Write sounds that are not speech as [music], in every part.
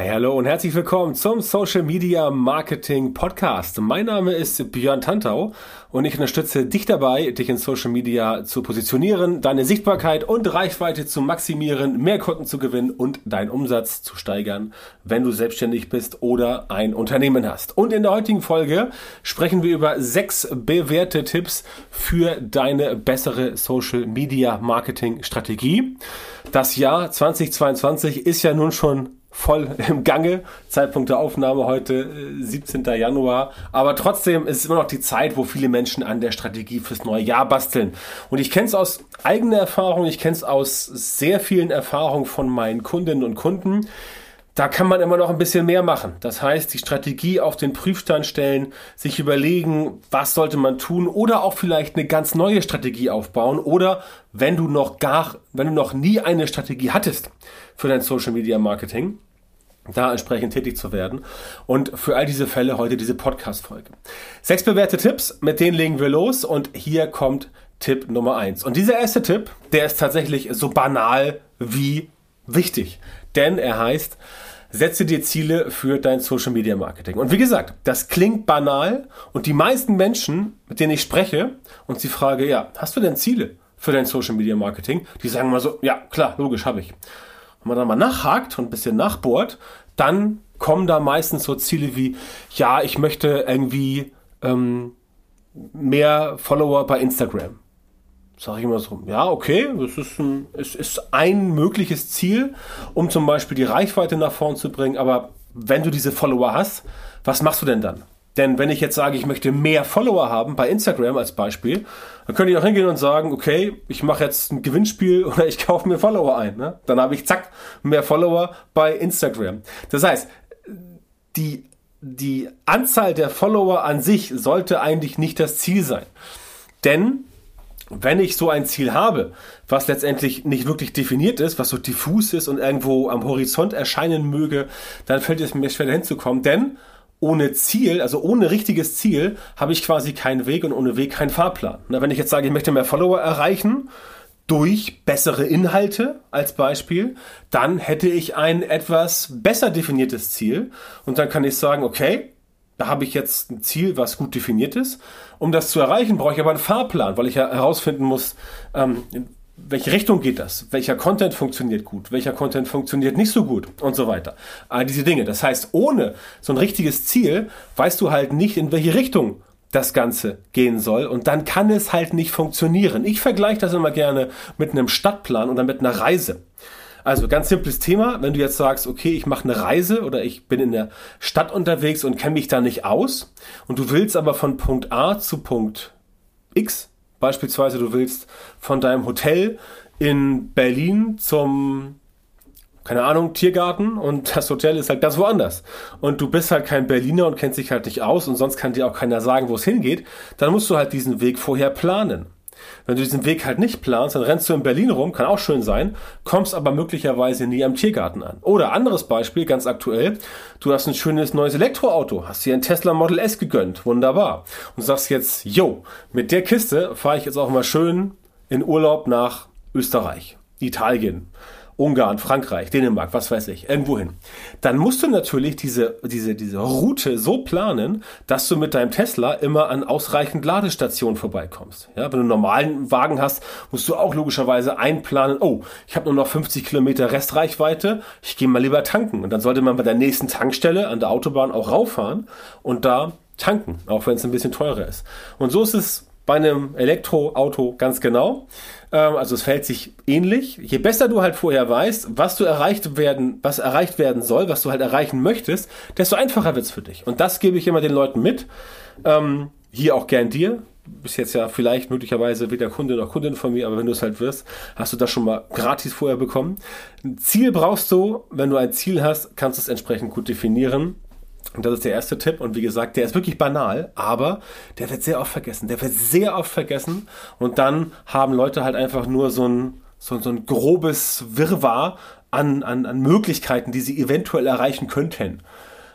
Hey, hallo und herzlich willkommen zum Social Media Marketing Podcast. Mein Name ist Björn Tantau und ich unterstütze dich dabei, dich in Social Media zu positionieren, deine Sichtbarkeit und Reichweite zu maximieren, mehr Kunden zu gewinnen und deinen Umsatz zu steigern, wenn du selbstständig bist oder ein Unternehmen hast. Und in der heutigen Folge sprechen wir über sechs bewährte Tipps für deine bessere Social Media Marketing Strategie. Das Jahr 2022 ist ja nun schon voll im Gange. Zeitpunkt der Aufnahme heute 17. Äh, Januar. Aber trotzdem ist es immer noch die Zeit, wo viele Menschen an der Strategie fürs neue Jahr basteln. Und ich kenne es aus eigener Erfahrung, ich kenne es aus sehr vielen Erfahrungen von meinen Kundinnen und Kunden da kann man immer noch ein bisschen mehr machen. Das heißt, die Strategie auf den Prüfstand stellen, sich überlegen, was sollte man tun oder auch vielleicht eine ganz neue Strategie aufbauen oder wenn du noch gar, wenn du noch nie eine Strategie hattest für dein Social Media Marketing, da entsprechend tätig zu werden. Und für all diese Fälle heute diese Podcast-Folge. Sechs bewährte Tipps, mit denen legen wir los und hier kommt Tipp Nummer eins. Und dieser erste Tipp, der ist tatsächlich so banal wie wichtig denn er heißt, setze dir Ziele für dein Social Media Marketing. Und wie gesagt, das klingt banal und die meisten Menschen, mit denen ich spreche und sie frage, ja, hast du denn Ziele für dein Social Media Marketing? Die sagen mal so, ja, klar, logisch, habe ich. Wenn man dann mal nachhakt und ein bisschen nachbohrt, dann kommen da meistens so Ziele wie, ja, ich möchte irgendwie ähm, mehr Follower bei Instagram sage ich immer so, ja, okay, das ist ein, es ist ein mögliches Ziel, um zum Beispiel die Reichweite nach vorn zu bringen. Aber wenn du diese Follower hast, was machst du denn dann? Denn wenn ich jetzt sage, ich möchte mehr Follower haben, bei Instagram als Beispiel, dann könnte ich auch hingehen und sagen, okay, ich mache jetzt ein Gewinnspiel [laughs] oder ich kaufe mir Follower ein. Ne? Dann habe ich zack, mehr Follower bei Instagram. Das heißt, die, die Anzahl der Follower an sich sollte eigentlich nicht das Ziel sein. Denn wenn ich so ein Ziel habe, was letztendlich nicht wirklich definiert ist, was so diffus ist und irgendwo am Horizont erscheinen möge, dann fällt es mir schwer hinzukommen, denn ohne Ziel, also ohne richtiges Ziel, habe ich quasi keinen Weg und ohne Weg keinen Fahrplan. Na, wenn ich jetzt sage, ich möchte mehr Follower erreichen, durch bessere Inhalte als Beispiel, dann hätte ich ein etwas besser definiertes Ziel und dann kann ich sagen, okay, da habe ich jetzt ein Ziel, was gut definiert ist. Um das zu erreichen, brauche ich aber einen Fahrplan, weil ich ja herausfinden muss, ähm, welche Richtung geht das? Welcher Content funktioniert gut? Welcher Content funktioniert nicht so gut? Und so weiter. All diese Dinge. Das heißt, ohne so ein richtiges Ziel weißt du halt nicht, in welche Richtung das Ganze gehen soll. Und dann kann es halt nicht funktionieren. Ich vergleiche das immer gerne mit einem Stadtplan oder mit einer Reise. Also ganz simples Thema, wenn du jetzt sagst, okay, ich mache eine Reise oder ich bin in der Stadt unterwegs und kenne mich da nicht aus und du willst aber von Punkt A zu Punkt X, beispielsweise du willst von deinem Hotel in Berlin zum keine Ahnung, Tiergarten und das Hotel ist halt ganz woanders. Und du bist halt kein Berliner und kennst dich halt nicht aus und sonst kann dir auch keiner sagen, wo es hingeht, dann musst du halt diesen Weg vorher planen. Wenn du diesen Weg halt nicht planst, dann rennst du in Berlin rum, kann auch schön sein, kommst aber möglicherweise nie am Tiergarten an. Oder anderes Beispiel, ganz aktuell, du hast ein schönes neues Elektroauto, hast dir ein Tesla Model S gegönnt, wunderbar. Und sagst jetzt, yo, mit der Kiste fahre ich jetzt auch mal schön in Urlaub nach Österreich, Italien Ungarn, Frankreich, Dänemark, was weiß ich, irgendwo hin. Dann musst du natürlich diese, diese, diese Route so planen, dass du mit deinem Tesla immer an ausreichend Ladestationen vorbeikommst. Ja, wenn du einen normalen Wagen hast, musst du auch logischerweise einplanen, oh, ich habe nur noch 50 Kilometer Restreichweite, ich gehe mal lieber tanken. Und dann sollte man bei der nächsten Tankstelle an der Autobahn auch rauffahren und da tanken, auch wenn es ein bisschen teurer ist. Und so ist es bei einem Elektroauto ganz genau. Ähm, also es verhält sich ähnlich. Je besser du halt vorher weißt, was du erreicht werden, was erreicht werden soll, was du halt erreichen möchtest, desto einfacher wird es für dich. Und das gebe ich immer den Leuten mit. Ähm, hier auch gern dir. Bist jetzt ja vielleicht möglicherweise weder Kunde noch Kundin von mir, aber wenn du es halt wirst, hast du das schon mal gratis vorher bekommen. Ein Ziel brauchst du, wenn du ein Ziel hast, kannst du es entsprechend gut definieren. Und das ist der erste Tipp. Und wie gesagt, der ist wirklich banal, aber der wird sehr oft vergessen. Der wird sehr oft vergessen. Und dann haben Leute halt einfach nur so ein, so, so ein grobes Wirrwarr an, an, an Möglichkeiten, die sie eventuell erreichen könnten.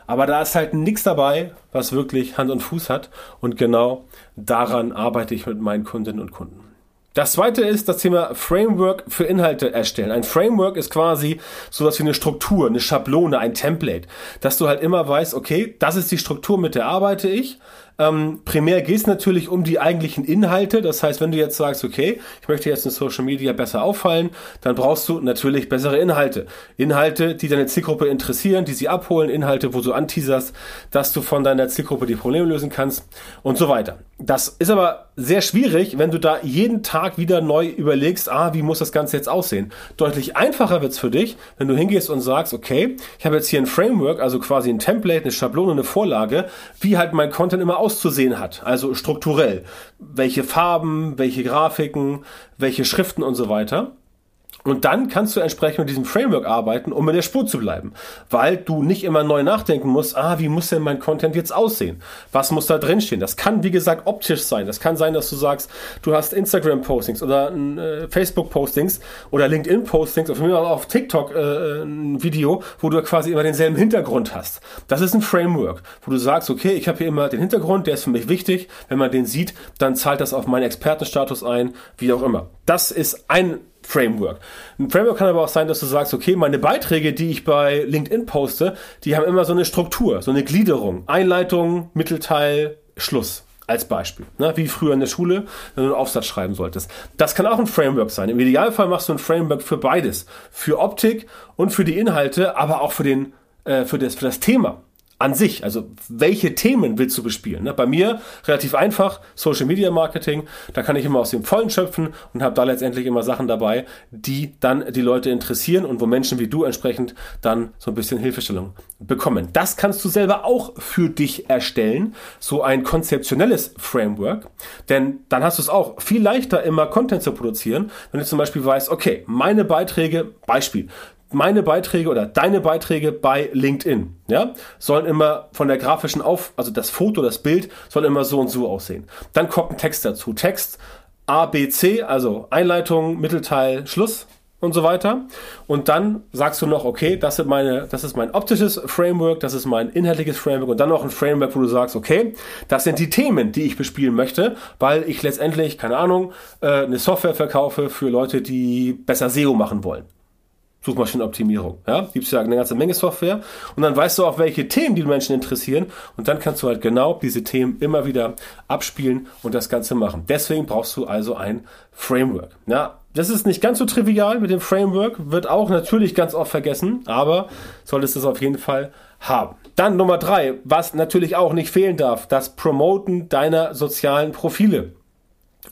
Aber da ist halt nichts dabei, was wirklich Hand und Fuß hat. Und genau daran arbeite ich mit meinen Kundinnen und Kunden. Das zweite ist das Thema Framework für Inhalte erstellen. Ein Framework ist quasi sowas wie eine Struktur, eine Schablone, ein Template, dass du halt immer weißt, okay, das ist die Struktur, mit der arbeite ich. Ähm, primär geht es natürlich um die eigentlichen Inhalte. Das heißt, wenn du jetzt sagst, okay, ich möchte jetzt in Social Media besser auffallen, dann brauchst du natürlich bessere Inhalte. Inhalte, die deine Zielgruppe interessieren, die sie abholen, Inhalte, wo du anteaserst, dass du von deiner Zielgruppe die Probleme lösen kannst und so weiter. Das ist aber sehr schwierig, wenn du da jeden Tag wieder neu überlegst, ah, wie muss das Ganze jetzt aussehen? Deutlich einfacher wird's für dich, wenn du hingehst und sagst, okay, ich habe jetzt hier ein Framework, also quasi ein Template, eine Schablone, eine Vorlage, wie halt mein Content immer auszusehen hat, also strukturell. Welche Farben, welche Grafiken, welche Schriften und so weiter. Und dann kannst du entsprechend mit diesem Framework arbeiten, um in der Spur zu bleiben. Weil du nicht immer neu nachdenken musst, ah, wie muss denn mein Content jetzt aussehen? Was muss da drin stehen? Das kann, wie gesagt, optisch sein. Das kann sein, dass du sagst, du hast Instagram-Postings oder äh, Facebook-Postings oder LinkedIn-Postings oder mir auf TikTok äh, ein Video, wo du quasi immer denselben Hintergrund hast. Das ist ein Framework, wo du sagst, okay, ich habe hier immer den Hintergrund, der ist für mich wichtig. Wenn man den sieht, dann zahlt das auf meinen Expertenstatus ein, wie auch immer. Das ist ein Framework. Ein Framework kann aber auch sein, dass du sagst, okay, meine Beiträge, die ich bei LinkedIn poste, die haben immer so eine Struktur, so eine Gliederung. Einleitung, Mittelteil, Schluss. Als Beispiel, ne? wie früher in der Schule, wenn du einen Aufsatz schreiben solltest. Das kann auch ein Framework sein. Im Idealfall machst du ein Framework für beides. Für Optik und für die Inhalte, aber auch für, den, äh, für, das, für das Thema an sich, also welche Themen willst du bespielen? Ne? Bei mir relativ einfach, Social Media Marketing, da kann ich immer aus dem Vollen schöpfen und habe da letztendlich immer Sachen dabei, die dann die Leute interessieren und wo Menschen wie du entsprechend dann so ein bisschen Hilfestellung bekommen. Das kannst du selber auch für dich erstellen, so ein konzeptionelles Framework, denn dann hast du es auch viel leichter immer Content zu produzieren, wenn du zum Beispiel weißt, okay, meine Beiträge, Beispiel, meine Beiträge oder deine Beiträge bei LinkedIn, ja, sollen immer von der grafischen Auf, also das Foto, das Bild soll immer so und so aussehen. Dann kommt ein Text dazu. Text A, B, C, also Einleitung, Mittelteil, Schluss und so weiter. Und dann sagst du noch, okay, das, sind meine, das ist mein optisches Framework, das ist mein inhaltliches Framework und dann noch ein Framework, wo du sagst, okay, das sind die Themen, die ich bespielen möchte, weil ich letztendlich, keine Ahnung, äh, eine Software verkaufe für Leute, die besser SEO machen wollen. Suchmaschinenoptimierung. Ja, gibt es ja eine ganze Menge Software und dann weißt du auch, welche Themen die Menschen interessieren und dann kannst du halt genau diese Themen immer wieder abspielen und das Ganze machen. Deswegen brauchst du also ein Framework. Ja, das ist nicht ganz so trivial mit dem Framework, wird auch natürlich ganz oft vergessen, aber solltest es auf jeden Fall haben. Dann Nummer drei, was natürlich auch nicht fehlen darf, das Promoten deiner sozialen Profile.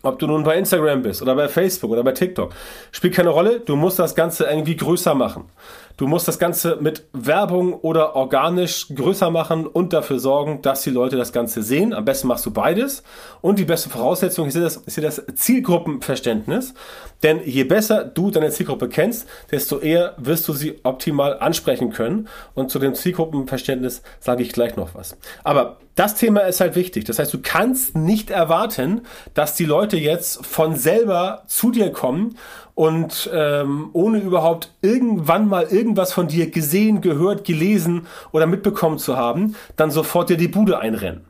Ob du nun bei Instagram bist oder bei Facebook oder bei TikTok, spielt keine Rolle. Du musst das Ganze irgendwie größer machen. Du musst das Ganze mit Werbung oder organisch größer machen und dafür sorgen, dass die Leute das Ganze sehen. Am besten machst du beides. Und die beste Voraussetzung ist hier das, ist hier das Zielgruppenverständnis. Denn je besser du deine Zielgruppe kennst, desto eher wirst du sie optimal ansprechen können. Und zu dem Zielgruppenverständnis sage ich gleich noch was. Aber das Thema ist halt wichtig. Das heißt, du kannst nicht erwarten, dass die Leute jetzt von selber zu dir kommen und ähm, ohne überhaupt irgendwann mal irgendwas von dir gesehen, gehört, gelesen oder mitbekommen zu haben, dann sofort dir die Bude einrennen.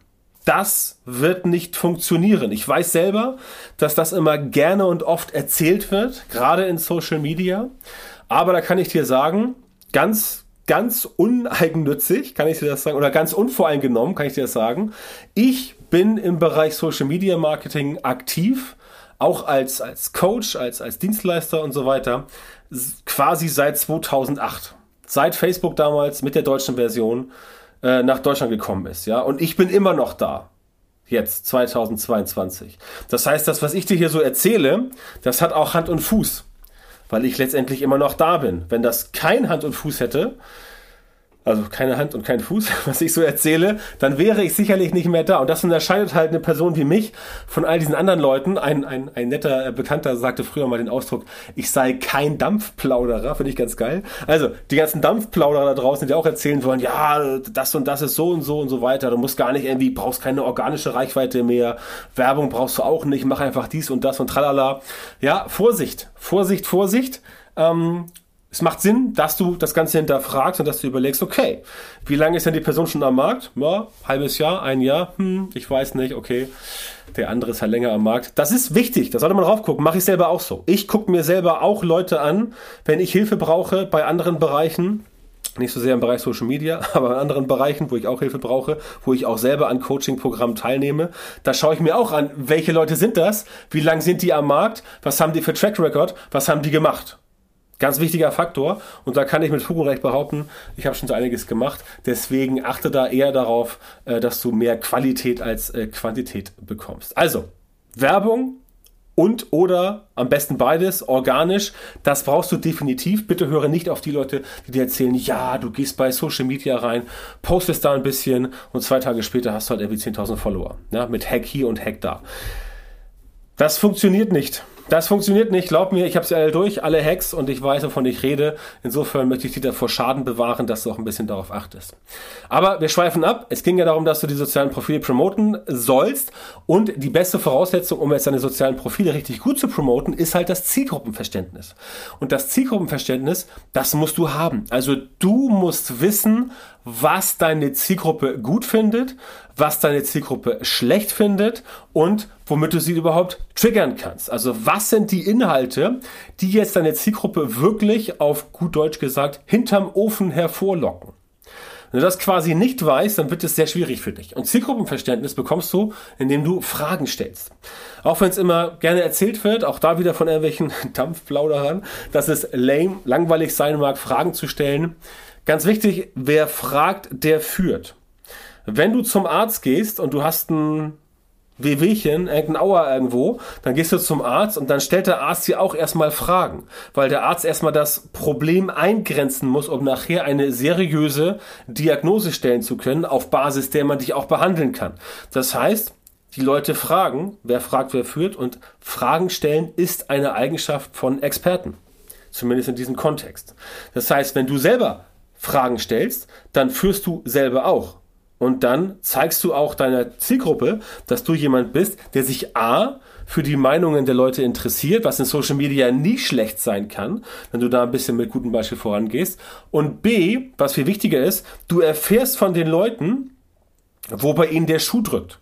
Das wird nicht funktionieren. Ich weiß selber, dass das immer gerne und oft erzählt wird, gerade in Social Media. Aber da kann ich dir sagen, ganz, ganz uneigennützig, kann ich dir das sagen, oder ganz unvoreingenommen, kann ich dir das sagen. Ich bin im Bereich Social Media Marketing aktiv auch als, als Coach, als, als Dienstleister und so weiter, quasi seit 2008. Seit Facebook damals mit der deutschen Version äh, nach Deutschland gekommen ist, ja. Und ich bin immer noch da. Jetzt, 2022. Das heißt, das, was ich dir hier so erzähle, das hat auch Hand und Fuß. Weil ich letztendlich immer noch da bin. Wenn das kein Hand und Fuß hätte, also keine Hand und kein Fuß, [laughs] was ich so erzähle, dann wäre ich sicherlich nicht mehr da. Und das unterscheidet halt eine Person wie mich von all diesen anderen Leuten. Ein, ein, ein netter Bekannter sagte früher mal den Ausdruck, ich sei kein Dampfplauderer, finde ich ganz geil. Also die ganzen Dampfplauderer da draußen, die auch erzählen wollen, ja, das und das ist so und so und so weiter. Du musst gar nicht irgendwie, brauchst keine organische Reichweite mehr, Werbung brauchst du auch nicht, mach einfach dies und das und tralala. Ja, Vorsicht, Vorsicht, Vorsicht. Ähm, es macht Sinn, dass du das Ganze hinterfragst und dass du überlegst, okay, wie lange ist denn die Person schon am Markt? Ja, halbes Jahr, ein Jahr, hm, ich weiß nicht, okay, der andere ist halt länger am Markt. Das ist wichtig, da sollte man drauf gucken, mache ich selber auch so. Ich gucke mir selber auch Leute an, wenn ich Hilfe brauche bei anderen Bereichen, nicht so sehr im Bereich Social Media, [laughs] aber in anderen Bereichen, wo ich auch Hilfe brauche, wo ich auch selber an Coaching-Programmen teilnehme, da schaue ich mir auch an, welche Leute sind das, wie lang sind die am Markt, was haben die für Track Record, was haben die gemacht. Ganz wichtiger Faktor und da kann ich mit Fug und Recht behaupten, ich habe schon so einiges gemacht. Deswegen achte da eher darauf, äh, dass du mehr Qualität als äh, Quantität bekommst. Also, Werbung und oder am besten beides, organisch, das brauchst du definitiv. Bitte höre nicht auf die Leute, die dir erzählen, ja, du gehst bei Social Media rein, postest da ein bisschen und zwei Tage später hast du halt irgendwie 10.000 Follower. Ja, mit Hack hier und Hack da. Das funktioniert nicht. Das funktioniert nicht, glaub mir, ich habe sie alle durch, alle Hacks und ich weiß, wovon ich rede. Insofern möchte ich dich davor Schaden bewahren, dass du auch ein bisschen darauf achtest. Aber wir schweifen ab. Es ging ja darum, dass du die sozialen Profile promoten sollst und die beste Voraussetzung, um jetzt deine sozialen Profile richtig gut zu promoten, ist halt das Zielgruppenverständnis. Und das Zielgruppenverständnis, das musst du haben. Also du musst wissen, was deine Zielgruppe gut findet, was deine Zielgruppe schlecht findet und womit du sie überhaupt triggern kannst. Also was sind die Inhalte, die jetzt deine Zielgruppe wirklich auf gut Deutsch gesagt hinterm Ofen hervorlocken. Wenn du das quasi nicht weißt, dann wird es sehr schwierig für dich. Und Zielgruppenverständnis bekommst du, indem du Fragen stellst. Auch wenn es immer gerne erzählt wird, auch da wieder von irgendwelchen [laughs] Dampfplauderern, dass es lame, langweilig sein mag, Fragen zu stellen. Ganz wichtig, wer fragt, der führt. Wenn du zum Arzt gehst und du hast ein Wehwehchen, irgendein Auer irgendwo, dann gehst du zum Arzt und dann stellt der Arzt dir auch erstmal Fragen, weil der Arzt erstmal das Problem eingrenzen muss, um nachher eine seriöse Diagnose stellen zu können, auf Basis der man dich auch behandeln kann. Das heißt, die Leute fragen, wer fragt, wer führt und Fragen stellen ist eine Eigenschaft von Experten. Zumindest in diesem Kontext. Das heißt, wenn du selber Fragen stellst, dann führst du selber auch. Und dann zeigst du auch deiner Zielgruppe, dass du jemand bist, der sich A für die Meinungen der Leute interessiert, was in Social Media nie schlecht sein kann, wenn du da ein bisschen mit gutem Beispiel vorangehst. Und B, was viel wichtiger ist, du erfährst von den Leuten, wo bei ihnen der Schuh drückt.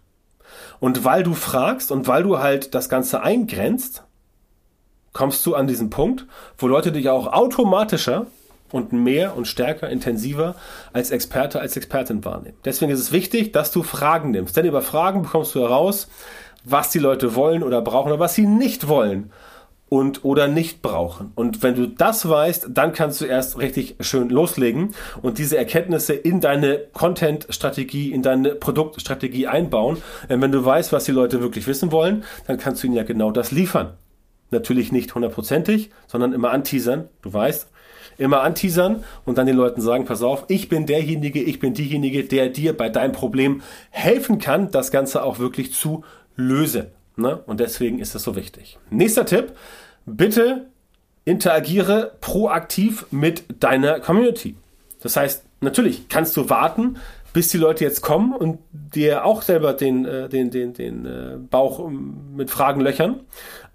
Und weil du fragst und weil du halt das Ganze eingrenzt, kommst du an diesen Punkt, wo Leute dich auch automatischer und mehr und stärker, intensiver als Experte, als Expertin wahrnehmen. Deswegen ist es wichtig, dass du Fragen nimmst. Denn über Fragen bekommst du heraus, was die Leute wollen oder brauchen oder was sie nicht wollen und oder nicht brauchen. Und wenn du das weißt, dann kannst du erst richtig schön loslegen und diese Erkenntnisse in deine Content-Strategie, in deine Produktstrategie einbauen. Denn wenn du weißt, was die Leute wirklich wissen wollen, dann kannst du ihnen ja genau das liefern. Natürlich nicht hundertprozentig, sondern immer anteasern. Du weißt, immer anteasern und dann den Leuten sagen, pass auf, ich bin derjenige, ich bin diejenige, der dir bei deinem Problem helfen kann, das Ganze auch wirklich zu lösen. Ne? Und deswegen ist das so wichtig. Nächster Tipp, bitte interagiere proaktiv mit deiner Community. Das heißt, natürlich kannst du warten, bis die Leute jetzt kommen und dir auch selber den, äh, den, den, den äh, Bauch ähm, mit Fragen löchern.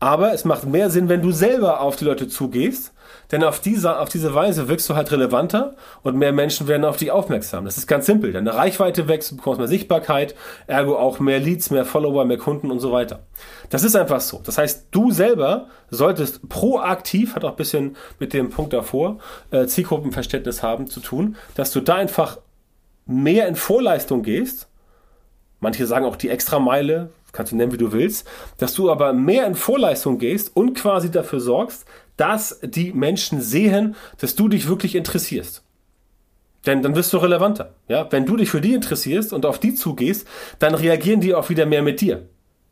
Aber es macht mehr Sinn, wenn du selber auf die Leute zugehst denn auf diese, auf diese Weise wirkst du halt relevanter und mehr Menschen werden auf dich aufmerksam. Das ist ganz simpel. Deine Reichweite wächst, du bekommst mehr Sichtbarkeit, ergo auch mehr Leads, mehr Follower, mehr Kunden und so weiter. Das ist einfach so. Das heißt, du selber solltest proaktiv, hat auch ein bisschen mit dem Punkt davor, äh, Zielgruppenverständnis haben zu tun, dass du da einfach mehr in Vorleistung gehst. Manche sagen auch die Extrameile, kannst du nennen, wie du willst, dass du aber mehr in Vorleistung gehst und quasi dafür sorgst, dass die Menschen sehen, dass du dich wirklich interessierst. Denn dann wirst du relevanter. Ja? Wenn du dich für die interessierst und auf die zugehst, dann reagieren die auch wieder mehr mit dir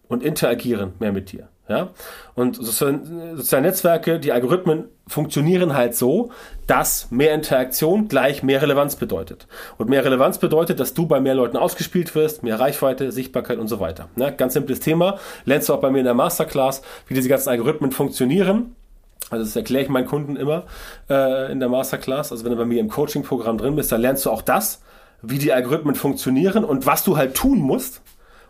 und interagieren mehr mit dir. Ja? Und soziale, Netzwerke, die Algorithmen funktionieren halt so, dass mehr Interaktion gleich mehr Relevanz bedeutet. Und mehr Relevanz bedeutet, dass du bei mehr Leuten ausgespielt wirst, mehr Reichweite, Sichtbarkeit und so weiter. Ja? Ganz simples Thema. Lernst du auch bei mir in der Masterclass, wie diese ganzen Algorithmen funktionieren also das erkläre ich meinen Kunden immer äh, in der Masterclass. Also wenn du bei mir im Coaching-Programm drin bist, dann lernst du auch das, wie die Algorithmen funktionieren und was du halt tun musst,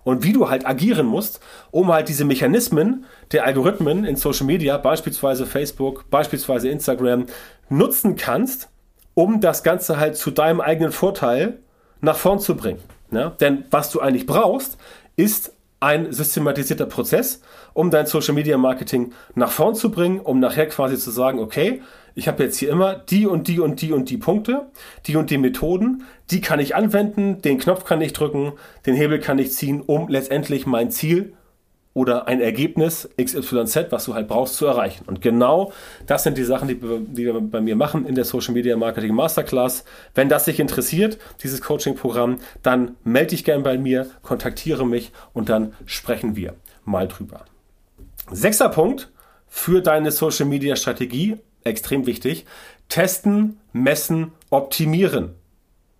und wie du halt agieren musst, um halt diese Mechanismen der Algorithmen in Social Media, beispielsweise Facebook, beispielsweise Instagram, nutzen kannst, um das Ganze halt zu deinem eigenen Vorteil nach vorn zu bringen. Ja? Denn was du eigentlich brauchst, ist ein systematisierter Prozess, um dein Social Media Marketing nach vorn zu bringen, um nachher quasi zu sagen, okay, ich habe jetzt hier immer die und die und die und die Punkte, die und die Methoden, die kann ich anwenden, den Knopf kann ich drücken, den Hebel kann ich ziehen, um letztendlich mein Ziel oder ein Ergebnis XYZ, was du halt brauchst, zu erreichen. Und genau das sind die Sachen, die, die wir bei mir machen in der Social Media Marketing Masterclass. Wenn das dich interessiert, dieses Coaching-Programm, dann melde dich gern bei mir, kontaktiere mich und dann sprechen wir mal drüber. Sechster Punkt für deine Social Media Strategie, extrem wichtig. Testen, messen, optimieren.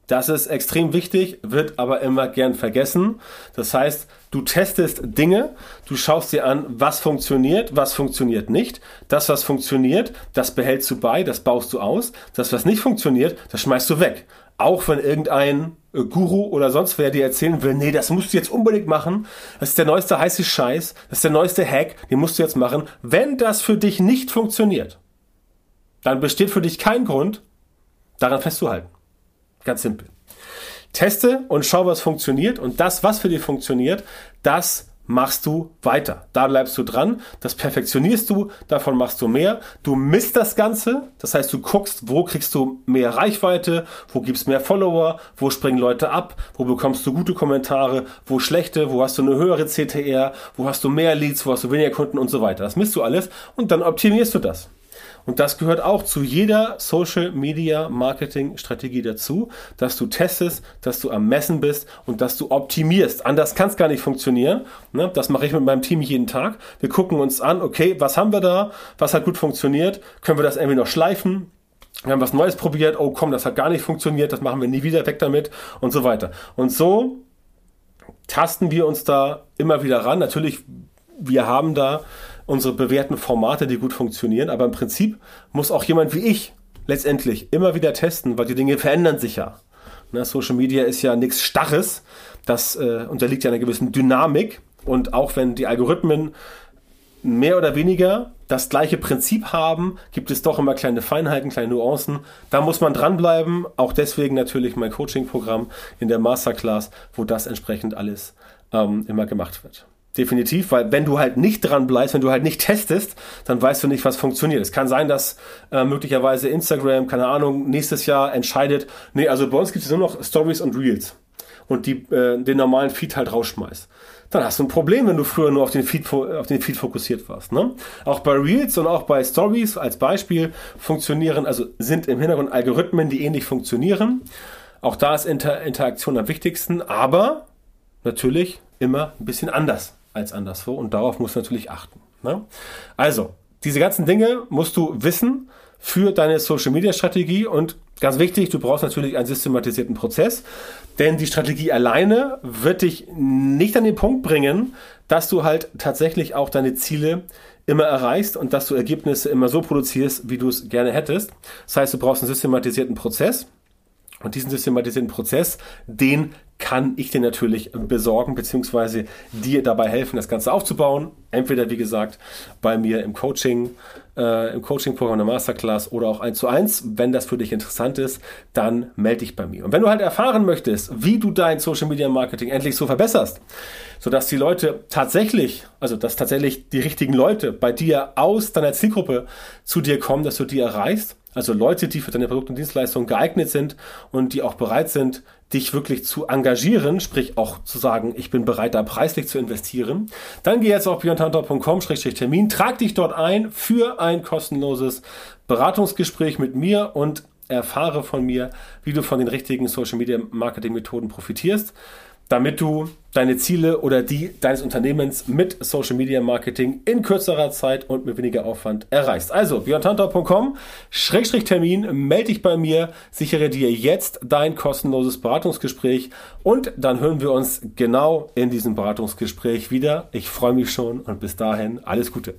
Das ist extrem wichtig, wird aber immer gern vergessen. Das heißt, du testest Dinge, du schaust dir an, was funktioniert, was funktioniert nicht. Das, was funktioniert, das behältst du bei, das baust du aus. Das, was nicht funktioniert, das schmeißt du weg. Auch wenn irgendein äh, Guru oder sonst wer dir erzählen will, nee, das musst du jetzt unbedingt machen. Das ist der neueste heiße Scheiß, das ist der neueste Hack, den musst du jetzt machen. Wenn das für dich nicht funktioniert, dann besteht für dich kein Grund, daran festzuhalten. Ganz simpel. Teste und schau, was funktioniert. Und das, was für dich funktioniert, das machst du weiter. Da bleibst du dran, das perfektionierst du, davon machst du mehr. Du misst das Ganze, das heißt, du guckst, wo kriegst du mehr Reichweite, wo gibt's mehr Follower, wo springen Leute ab, wo bekommst du gute Kommentare, wo schlechte, wo hast du eine höhere CTR, wo hast du mehr Leads, wo hast du weniger Kunden und so weiter. Das misst du alles und dann optimierst du das. Und das gehört auch zu jeder Social Media Marketing Strategie dazu, dass du testest, dass du am Messen bist und dass du optimierst. Anders kann es gar nicht funktionieren. Ne? Das mache ich mit meinem Team jeden Tag. Wir gucken uns an, okay, was haben wir da? Was hat gut funktioniert? Können wir das irgendwie noch schleifen? Wir haben was Neues probiert. Oh komm, das hat gar nicht funktioniert. Das machen wir nie wieder. Weg damit und so weiter. Und so tasten wir uns da immer wieder ran. Natürlich, wir haben da unsere bewährten Formate, die gut funktionieren. Aber im Prinzip muss auch jemand wie ich letztendlich immer wieder testen, weil die Dinge verändern sich ja. Ne, Social Media ist ja nichts Starres, das äh, unterliegt ja einer gewissen Dynamik. Und auch wenn die Algorithmen mehr oder weniger das gleiche Prinzip haben, gibt es doch immer kleine Feinheiten, kleine Nuancen. Da muss man dranbleiben. Auch deswegen natürlich mein Coaching-Programm in der Masterclass, wo das entsprechend alles ähm, immer gemacht wird. Definitiv, weil wenn du halt nicht dran bleibst, wenn du halt nicht testest, dann weißt du nicht, was funktioniert. Es kann sein, dass äh, möglicherweise Instagram, keine Ahnung, nächstes Jahr entscheidet, nee, also bei uns gibt es nur noch Stories und Reels und die äh, den normalen Feed halt rausschmeißt. Dann hast du ein Problem, wenn du früher nur auf den Feed, auf den Feed fokussiert warst. Ne? Auch bei Reels und auch bei Stories als Beispiel funktionieren, also sind im Hintergrund Algorithmen, die ähnlich funktionieren. Auch da ist Inter Interaktion am wichtigsten, aber natürlich immer ein bisschen anders als anderswo und darauf musst du natürlich achten. Ne? Also, diese ganzen Dinge musst du wissen für deine Social Media Strategie und ganz wichtig, du brauchst natürlich einen systematisierten Prozess, denn die Strategie alleine wird dich nicht an den Punkt bringen, dass du halt tatsächlich auch deine Ziele immer erreichst und dass du Ergebnisse immer so produzierst, wie du es gerne hättest. Das heißt, du brauchst einen systematisierten Prozess. Und diesen systematisierten Prozess, den kann ich dir natürlich besorgen, beziehungsweise dir dabei helfen, das Ganze aufzubauen. Entweder, wie gesagt, bei mir im Coaching, äh, im Coaching-Programm der Masterclass oder auch eins zu eins. Wenn das für dich interessant ist, dann melde dich bei mir. Und wenn du halt erfahren möchtest, wie du dein Social Media Marketing endlich so verbesserst, sodass die Leute tatsächlich, also dass tatsächlich die richtigen Leute bei dir aus deiner Zielgruppe zu dir kommen, dass du die erreichst, also Leute, die für deine Produkte und Dienstleistungen geeignet sind und die auch bereit sind, dich wirklich zu engagieren, sprich auch zu sagen, ich bin bereit, da preislich zu investieren, dann geh jetzt auf björntantor.com-termin, trag dich dort ein für ein kostenloses Beratungsgespräch mit mir und erfahre von mir, wie du von den richtigen Social Media Marketing Methoden profitierst damit du deine Ziele oder die deines Unternehmens mit Social Media Marketing in kürzerer Zeit und mit weniger Aufwand erreichst. Also björntantau.com Schrägstrich Termin, melde dich bei mir, sichere dir jetzt dein kostenloses Beratungsgespräch und dann hören wir uns genau in diesem Beratungsgespräch wieder. Ich freue mich schon und bis dahin alles Gute.